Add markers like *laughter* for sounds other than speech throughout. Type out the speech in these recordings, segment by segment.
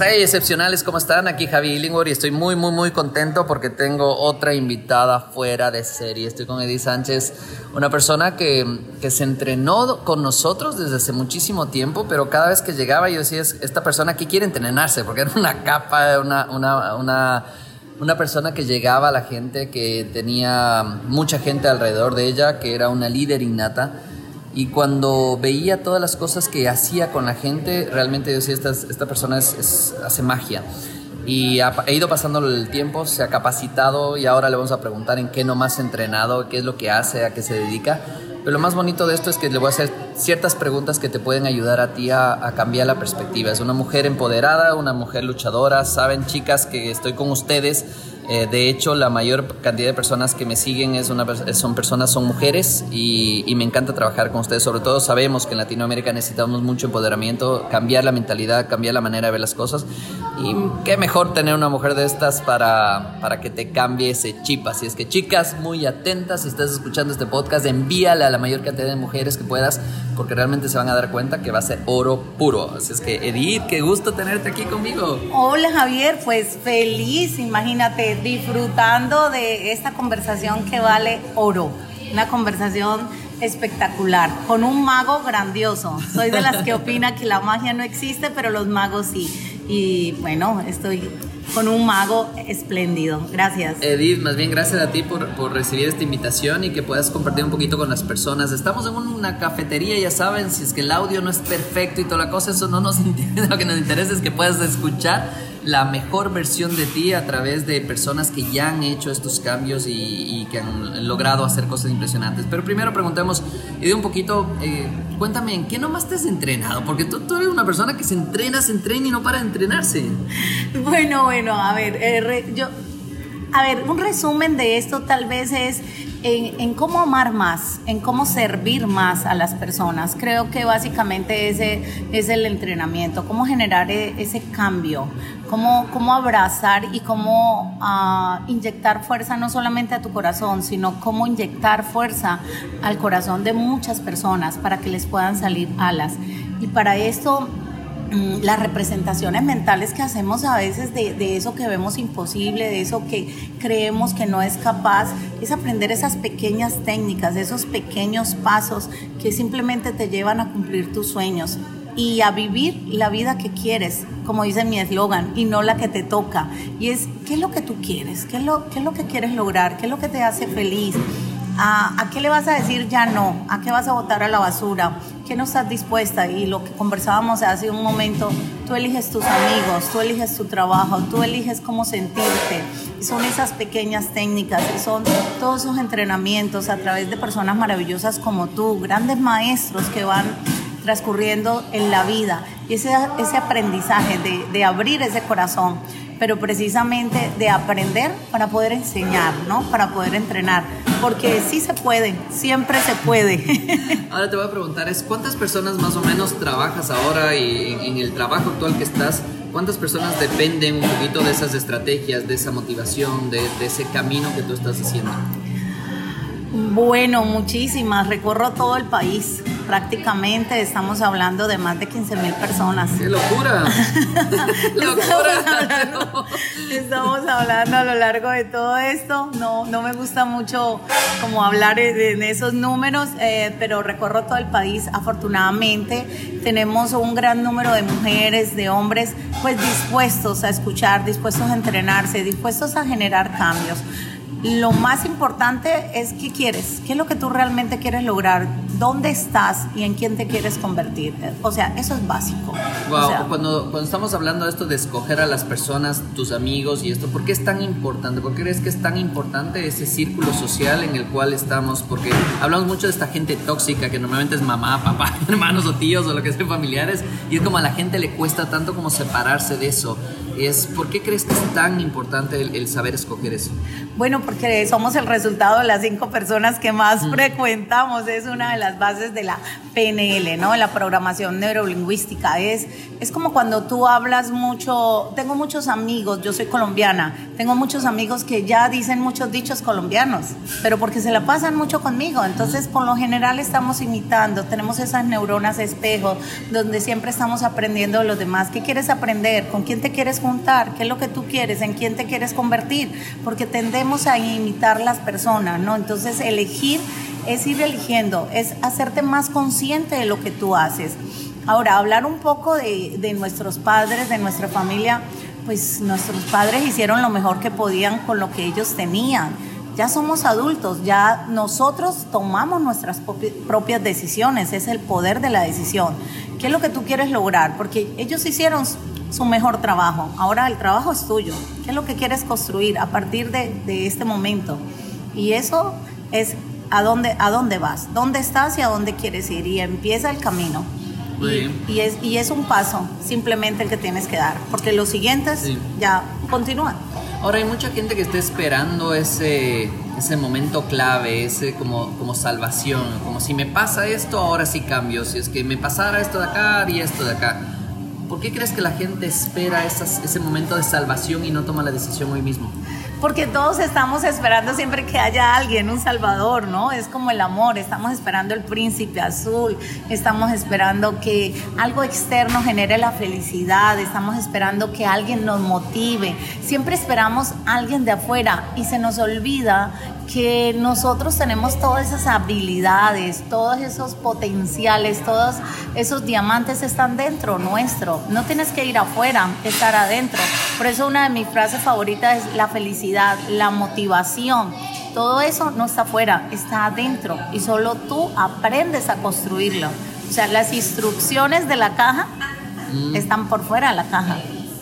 Hey, excepcionales, ¿cómo están? Aquí Javi Illingworth y estoy muy, muy, muy contento porque tengo otra invitada fuera de serie. Estoy con Edith Sánchez, una persona que, que, se entrenó con nosotros desde hace muchísimo tiempo, pero cada vez que llegaba yo decía, esta persona aquí quiere entrenarse porque era una capa, una, una, una, una persona que llegaba a la gente, que tenía mucha gente alrededor de ella, que era una líder innata y cuando veía todas las cosas que hacía con la gente, realmente yo decía, esta, esta persona es, hace magia. Y ha, he ido pasando el tiempo, se ha capacitado y ahora le vamos a preguntar en qué nomás ha entrenado, qué es lo que hace, a qué se dedica. Pero lo más bonito de esto es que le voy a hacer ciertas preguntas que te pueden ayudar a ti a, a, cambiar la perspectiva. Es una mujer empoderada, una mujer luchadora. Saben, chicas, que estoy con ustedes eh, de hecho, la mayor cantidad de personas que me siguen es una, son personas, son mujeres y, me encanta trabajar con ustedes. Sobre todo sabemos que en Latinoamérica necesitamos mucho empoderamiento, cambiar la mentalidad, cambiar la manera de ver las cosas. Y qué mejor tener una mujer de estas para, para que te cambie ese chip. Así es que chicas, muy atentas, si estás escuchando este podcast, envíale a la mayor cantidad de mujeres que puedas porque realmente se van a dar cuenta que va a ser oro puro. Así es que Edith, qué gusto tenerte aquí conmigo. Hola Javier, pues feliz, imagínate disfrutando de esta conversación que vale oro. Una conversación espectacular, con un mago grandioso. Soy de las que opina que la magia no existe, pero los magos sí. Y bueno, estoy con un mago espléndido. Gracias. Edith, más bien gracias a ti por, por, recibir esta invitación y que puedas compartir un poquito con las personas. Estamos en una cafetería, ya saben, si es que el audio no es perfecto y toda la cosa, eso no nos *laughs* interesa. Lo que nos interesa es que puedas escuchar la mejor versión de ti a través de personas que ya han hecho estos cambios y, y que han logrado hacer cosas impresionantes. Pero primero preguntemos, y de un poquito, eh, cuéntame, ¿en qué nomás te has entrenado? Porque tú, tú, eres una persona que se entrena, se entrena y no para de entrenarse. Bueno, bueno, a ver, eh, yo, a ver, un resumen de esto tal vez es en, en, cómo amar más, en cómo servir más a las personas. Creo que básicamente ese es el entrenamiento, cómo generar e, ese cambio, cómo, cómo abrazar y cómo uh, inyectar fuerza no solamente a tu corazón, sino cómo inyectar fuerza al corazón de muchas personas para que les puedan salir alas. Y para esto Mm, las representaciones mentales que hacemos a veces de, de, eso que vemos imposible, de eso que creemos que no es capaz, es aprender esas pequeñas técnicas, esos pequeños pasos que simplemente te llevan a cumplir tus sueños y a vivir la vida que quieres, como dice mi eslogan, y no la que te toca. Y es, ¿qué es lo que tú quieres? ¿Qué es lo, qué es lo que quieres lograr? ¿Qué es lo que te hace feliz? ¿A, ¿A, qué le vas a decir ya no? ¿A qué vas a botar a la basura? ¿Qué no estás dispuesta? Y lo que conversábamos hace un momento, tú eliges tus amigos, tú eliges tu trabajo, tú eliges cómo sentirte. Y son esas pequeñas técnicas, y son todos esos entrenamientos a través de personas maravillosas como tú, grandes maestros que van transcurriendo en la vida. Y ese, ese aprendizaje de, de abrir ese corazón pero precisamente de aprender para poder enseñar, ¿no? Para poder entrenar, porque sí se puede, siempre se puede. *laughs* Ahora te voy a preguntar, es ¿cuántas personas más o menos trabajas ahora y en, el trabajo actual que estás? ¿Cuántas personas dependen un poquito de esas estrategias, de esa motivación, de, de ese camino que tú estás haciendo? Bueno, muchísimas. Recorro todo el país. Prácticamente estamos hablando de más de 15 mil personas. ¡Qué locura! *laughs* ¡Locura! Estamos hablando, estamos hablando a lo largo de todo esto. No, no me gusta mucho como hablar en esos números, eh, pero recorro todo el país. Afortunadamente tenemos un gran número de mujeres, de hombres, pues dispuestos a escuchar, dispuestos a entrenarse, dispuestos a generar cambios lo más importante es qué quieres, qué es lo que tú realmente quieres lograr, dónde estás y en quién te quieres convertir. O sea, eso es básico. Wow, o sea, cuando, cuando estamos hablando de esto de escoger a las personas, tus amigos y esto, ¿por qué es tan importante? ¿Por qué crees que es tan importante ese círculo social en el cual estamos? Porque hablamos mucho de esta gente tóxica que normalmente es mamá, papá, *laughs* hermanos o tíos o lo que sea, familiares, y es como a la gente le cuesta tanto como separarse de eso. Es, ¿Por qué crees que es tan importante el, el saber escoger eso? Bueno, porque somos el resultado de las cinco personas que más mm. frecuentamos. Es una de las bases de la PNL, ¿no? La programación neurolingüística. Es, es como cuando tú hablas mucho, tengo muchos amigos, yo soy colombiana, Tengo muchos amigos que ya dicen muchos dichos colombianos, pero porque se la pasan mucho conmigo. Entonces, por lo general estamos imitando, tenemos esas neuronas espejo, donde siempre estamos aprendiendo de los demás. ¿Qué quieres aprender? ¿Con quién te quieres juntar? ¿Qué es lo que tú quieres? ¿En quién te quieres convertir? Porque tendemos a imitar las personas, ¿no? Entonces, elegir es ir eligiendo, es hacerte más consciente de lo que tú haces. Ahora, hablar un poco de, de nuestros padres, de nuestra familia pues nuestros padres hicieron lo mejor que podían con lo que ellos tenían. Ya somos adultos, ya nosotros tomamos nuestras propias decisiones, es el poder de la decisión. ¿Qué es lo que tú quieres lograr? Porque ellos hicieron su mejor trabajo, ahora el trabajo es tuyo. ¿Qué es lo que quieres construir a partir de, este momento? Y eso es a dónde, a dónde vas, dónde estás y a dónde quieres ir. Y empieza el camino. Y, es, y es un paso simplemente el que tienes que dar, porque los siguientes ya continúan. Ahora hay mucha gente que está esperando ese, ese momento clave, ese como, como salvación, como si me pasa esto, ahora sí cambio, si es que me pasara esto de acá y esto de acá. ¿Por qué crees que la gente espera ese momento de salvación y no toma la decisión hoy mismo? Porque todos estamos esperando siempre que haya alguien, un salvador, ¿no? Es como el amor, estamos esperando el príncipe azul, estamos esperando que algo externo genere la felicidad, estamos esperando que alguien nos motive, siempre esperamos a alguien de afuera y se nos olvida que nosotros tenemos todas esas habilidades, todos esos potenciales, todos esos diamantes están dentro nuestro. No tienes que ir afuera, estar adentro. Por eso una de mis frases favoritas es la felicidad, la motivación. Todo eso no está afuera, está adentro y solo tú aprendes a construirlo. O sea, las instrucciones de la caja mm. están por fuera de la caja.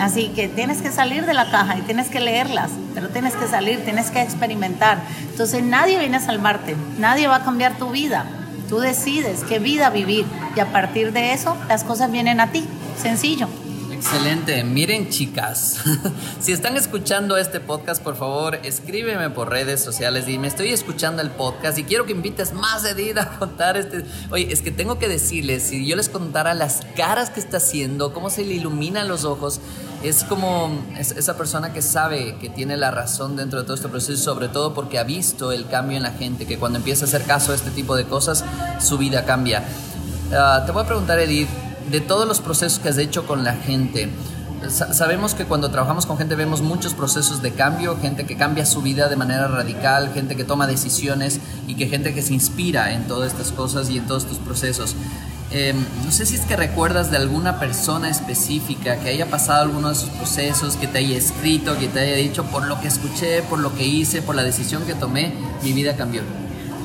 Así que tienes que salir de la caja y tienes que leerlas, pero tienes que salir, tienes que experimentar. Entonces nadie viene a salvarte, nadie va a cambiar tu vida. Tú decides qué vida vivir y a partir de eso las cosas vienen a ti. Sencillo. Excelente. Miren, chicas, *laughs* si están escuchando este podcast, por favor, escríbeme por redes sociales. me estoy escuchando el podcast y quiero que invites más Edith a contar este. Oye, es que tengo que decirles, si yo les contara las caras que está haciendo, cómo se le iluminan los ojos, es como esa persona que sabe que tiene la razón dentro de todo este proceso, sobre todo porque ha visto el cambio en la gente, que cuando empieza a hacer caso a este tipo de cosas, su vida cambia. Ah, te voy a preguntar, Edith de todos los procesos que has hecho con la gente, sabemos que cuando trabajamos con gente vemos muchos procesos de cambio, gente que cambia su vida de manera radical, gente que toma decisiones y que gente que se inspira en todas estas cosas y en todos estos procesos. Em, no sé si es que recuerdas de alguna persona específica que haya pasado alguno de esos procesos, que te haya escrito, que te haya dicho, por lo que escuché, por lo que hice, por la decisión que tomé, mi vida cambió.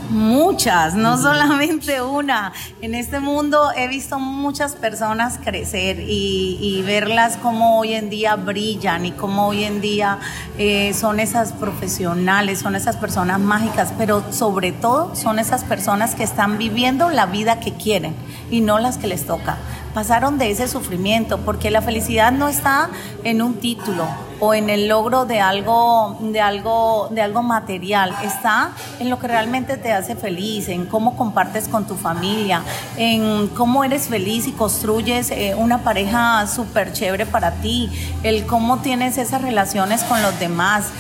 Muchas, no solamente una. En este mundo he visto muchas personas crecer y, verlas como hoy en día brillan y como hoy en día eh, son esas profesionales, son esas personas mágicas, pero sobre todo son esas personas que están viviendo la vida que quieren y no las que les toca pasaron de ese sufrimiento, porque la felicidad no está en un título o en el logro de algo, de algo, de algo material, está en lo que realmente te hace feliz, en cómo compartes con tu familia, en cómo eres feliz y construyes eh, una pareja súper chévere para ti, el cómo tienes esas relaciones con los demás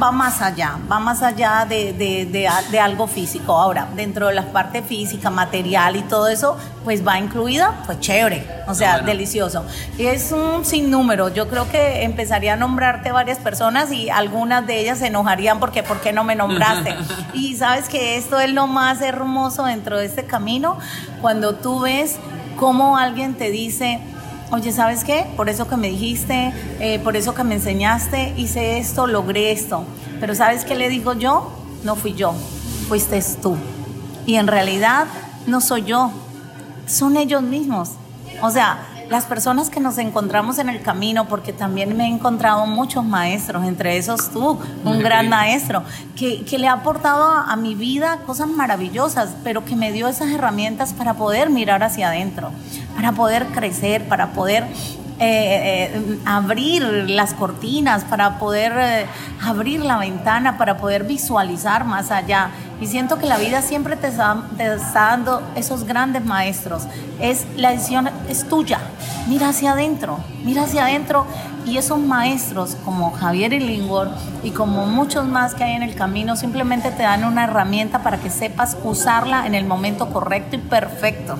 va más allá, va más allá de, de, de, algo físico. Ahora, dentro de la parte física, material y todo eso, pues va incluida, pues chévere, o sea, delicioso. Es un sinnúmero, yo creo que empezaría a nombrarte varias personas y algunas de ellas se enojarían porque ¿por qué no me nombraste? *laughs* y sabes que esto es lo más hermoso dentro de este camino, cuando tú ves cómo alguien te dice, oye, ¿sabes qué? Por eso que me dijiste, eh, por eso que me enseñaste, hice esto, logré esto. Pero ¿sabes qué le digo yo? No fui yo, fuiste tú. Y en realidad no soy yo, son ellos mismos. O sea, las personas que nos encontramos en el camino, porque también me he encontrado muchos maestros, entre esos tú, un gran maestro, que, le ha aportado a, mi vida cosas maravillosas, pero que me dio esas herramientas para poder mirar hacia adentro, para poder crecer, para poder eh, eh, abrir las cortinas, para poder eh, abrir la ventana, para poder visualizar más allá. Y siento que la vida siempre te está, dando esos grandes maestros. Es, la decisión es tuya. Mira hacia adentro, mira hacia adentro. Y esos maestros como Javier Illingworth y como muchos más que hay en el camino simplemente te dan una herramienta para que sepas usarla en el momento correcto y perfecto.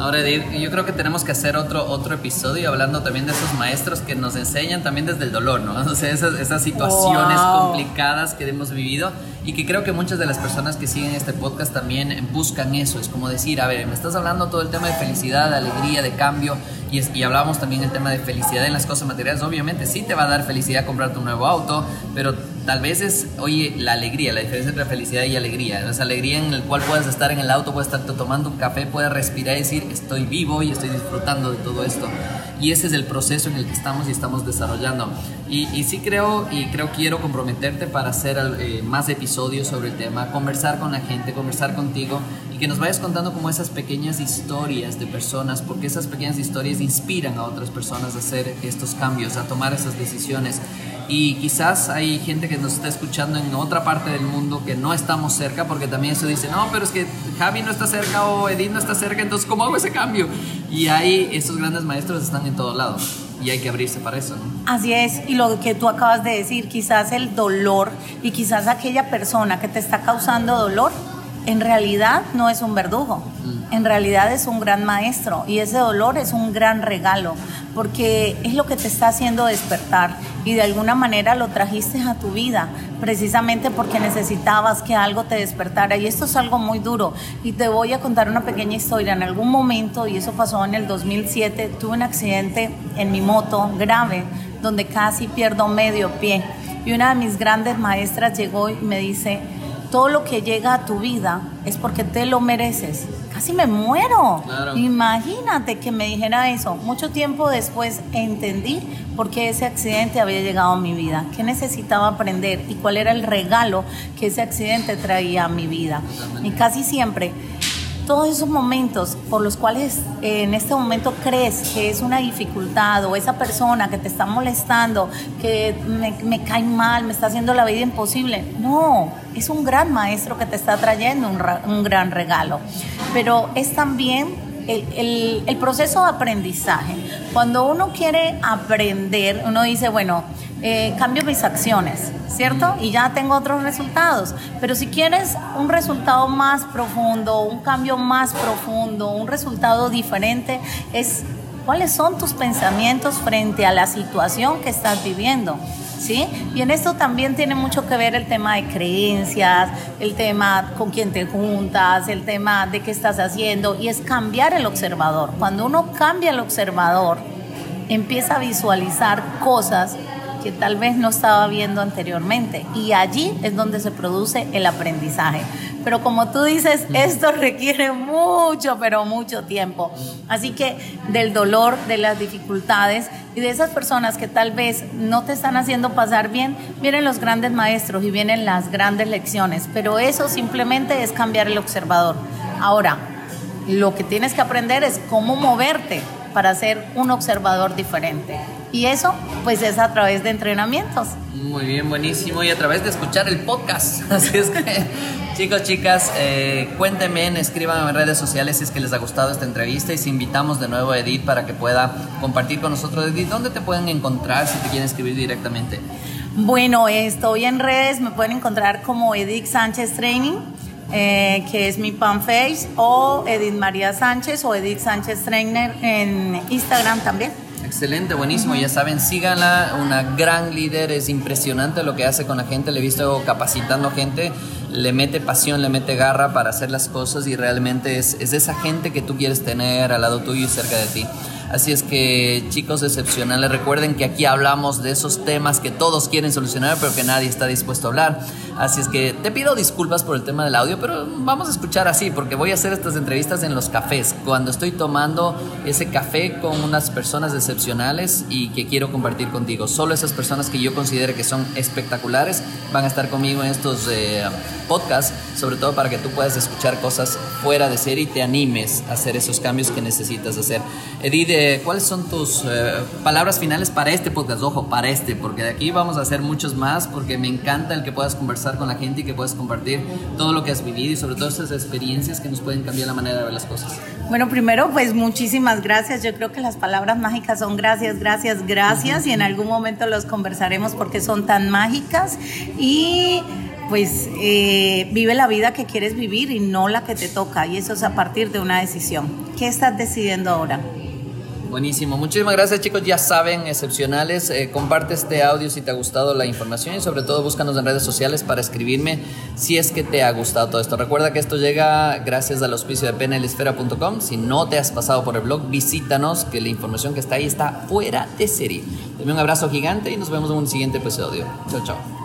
Ahora, Edith, yo creo que tenemos que hacer otro, otro episodio hablando también de esos maestros que nos enseñan también desde el dolor, ¿no? *laughs* O sea, esas, esas situaciones complicadas que hemos vivido y que creo que muchas de las personas que siguen este podcast también buscan eso. Es como decir, a ver, me estás hablando todo el tema de felicidad, de alegría, de cambio y, es, hablábamos también el tema de felicidad en las cosas materiales. Obviamente sí te va a dar felicidad comprarte un nuevo auto, pero tal vez es, oye, la alegría, la diferencia entre felicidad y alegría. Esa alegría en la cual puedes estar en el auto, puedes estar tomando un café, puedes respirar y decir, estoy vivo y estoy disfrutando de todo esto. Y ese es el proceso en el que estamos y estamos desarrollando. Y, sí creo, y creo quiero comprometerte para hacer eh, más episodios sobre el tema, conversar con la gente, conversar contigo que nos vayas contando como esas pequeñas historias de personas, porque esas pequeñas historias inspiran a otras personas a hacer estos cambios, a tomar esas decisiones. Y quizás hay gente que nos está escuchando en otra parte del mundo que no estamos cerca, porque también eso dice, no, pero es que Javi no está cerca o Edith no está cerca, entonces ¿cómo hago ese cambio? Y ahí esos grandes maestros están en todos lados y hay que abrirse para eso. ¿no? Así es, y lo que tú acabas de decir, quizás el dolor y quizás aquella persona que te está causando dolor, en realidad no es un verdugo, mm. en realidad es un gran maestro y ese dolor es un gran regalo porque es lo que te está haciendo despertar y de alguna manera lo trajiste a tu vida, precisamente porque necesitabas que algo te despertara. Y esto es algo muy duro. Y te voy a contar una pequeña historia. En algún momento, y eso pasó en el 2007, tuve un accidente en mi moto grave, donde casi pierdo medio pie. Y una de mis grandes maestras llegó y me dice, todo lo que llega a tu vida es porque te lo mereces casi me muero. Imagínate que me dijera eso. Mucho tiempo después entendí por qué ese accidente había llegado a mi vida, qué necesitaba aprender y cuál era el regalo que ese accidente traía a mi vida. Y casi siempre todos esos momentos por los cuales eh, en este momento crees que es una dificultad o esa persona que te está molestando, que me, cae mal, me está haciendo la vida imposible. No, es un gran maestro que te está trayendo un, gran regalo. Pero es también el, proceso de aprendizaje. Cuando uno quiere aprender, uno dice, bueno, eh, cambio mis acciones, ¿cierto? Y ya tengo otros resultados. Pero si quieres un resultado más profundo, un cambio más profundo, un resultado diferente, es cuáles son tus pensamientos frente a la situación que estás viviendo. ¿Sí? Y en esto también tiene mucho que ver el tema de creencias, el tema con quién te juntas, el tema de qué estás haciendo, y es cambiar el observador. Cuando uno cambia el observador, empieza a visualizar cosas que tal vez no estaba viendo anteriormente. Y allí es donde se produce el aprendizaje. Pero como tú dices, esto *laughs* requiere mucho, pero mucho tiempo. Así que del dolor, de las dificultades y de esas personas que tal vez no te están haciendo pasar bien, vienen los grandes maestros y vienen las grandes lecciones. Pero eso simplemente es cambiar el observador. Ahora, lo que tienes que aprender es cómo moverte para ser un observador diferente. Y eso pues es a través de entrenamientos. Muy bien, buenísimo. Y a través de escuchar el podcast. *laughs* Así es que, chicos, chicas, eh, cuéntenme, escriban en redes sociales si es que les ha gustado esta entrevista y si invitamos de nuevo a Edith para que pueda compartir con nosotros. Edith, ¿dónde te pueden encontrar si te quieren escribir directamente? Bueno, estoy en redes, me pueden encontrar como Edith Sánchez Training. Eh, que es mi fanpage, o Edith María Sánchez o Edith Sánchez Trainer en Instagram también. Excelente, buenísimo. Ya saben, síganla. Una gran líder. Es impresionante lo que hace con la gente. Le he visto capacitando gente. Le mete pasión, le mete garra para hacer las cosas y realmente es, es esa gente que tú quieres tener al lado tuyo y cerca de ti. Así es que chicos excepcionales, recuerden que aquí hablamos de esos temas que todos quieren solucionar, pero que nadie está dispuesto a hablar. Así es que te pido disculpas por el tema del audio, pero vamos a escuchar así, porque voy a hacer estas entrevistas en los cafés, cuando estoy tomando ese café con unas personas excepcionales y que quiero compartir contigo. Solo esas personas que yo considero que son espectaculares van a estar conmigo en estos eh, podcasts, sobre todo para que tú puedas escuchar cosas fuera de serie y te animes a hacer esos cambios que necesitas hacer. Edith, eh, ¿cuáles son tus eh, palabras finales para este podcast? Ojo, para este, porque de aquí vamos a hacer muchos más, porque me encanta el que puedas conversar con la gente y que puedas compartir todo lo que has vivido y sobre todo esas experiencias que nos pueden cambiar la manera de ver las cosas. Bueno, primero, pues muchísimas gracias. Yo creo que las palabras mágicas son gracias, gracias, gracias y en algún momento los conversaremos porque son tan mágicas y pues eh, vive la vida que quieres vivir y no la que te toca y eso es a partir de una decisión. ¿Qué estás decidiendo ahora? Buenísimo, muchísimas gracias chicos, ya saben, excepcionales, eh, comparte este audio si te ha gustado la información y sobre todo búscanos en redes sociales para escribirme si es que te ha gustado todo esto. Recuerda que esto llega gracias al auspicio de penelesfera.com, si no te has pasado por el blog, visítanos, que la información que está ahí está fuera de serie. Dame un abrazo gigante y nos vemos en un siguiente episodio. Chao, chao.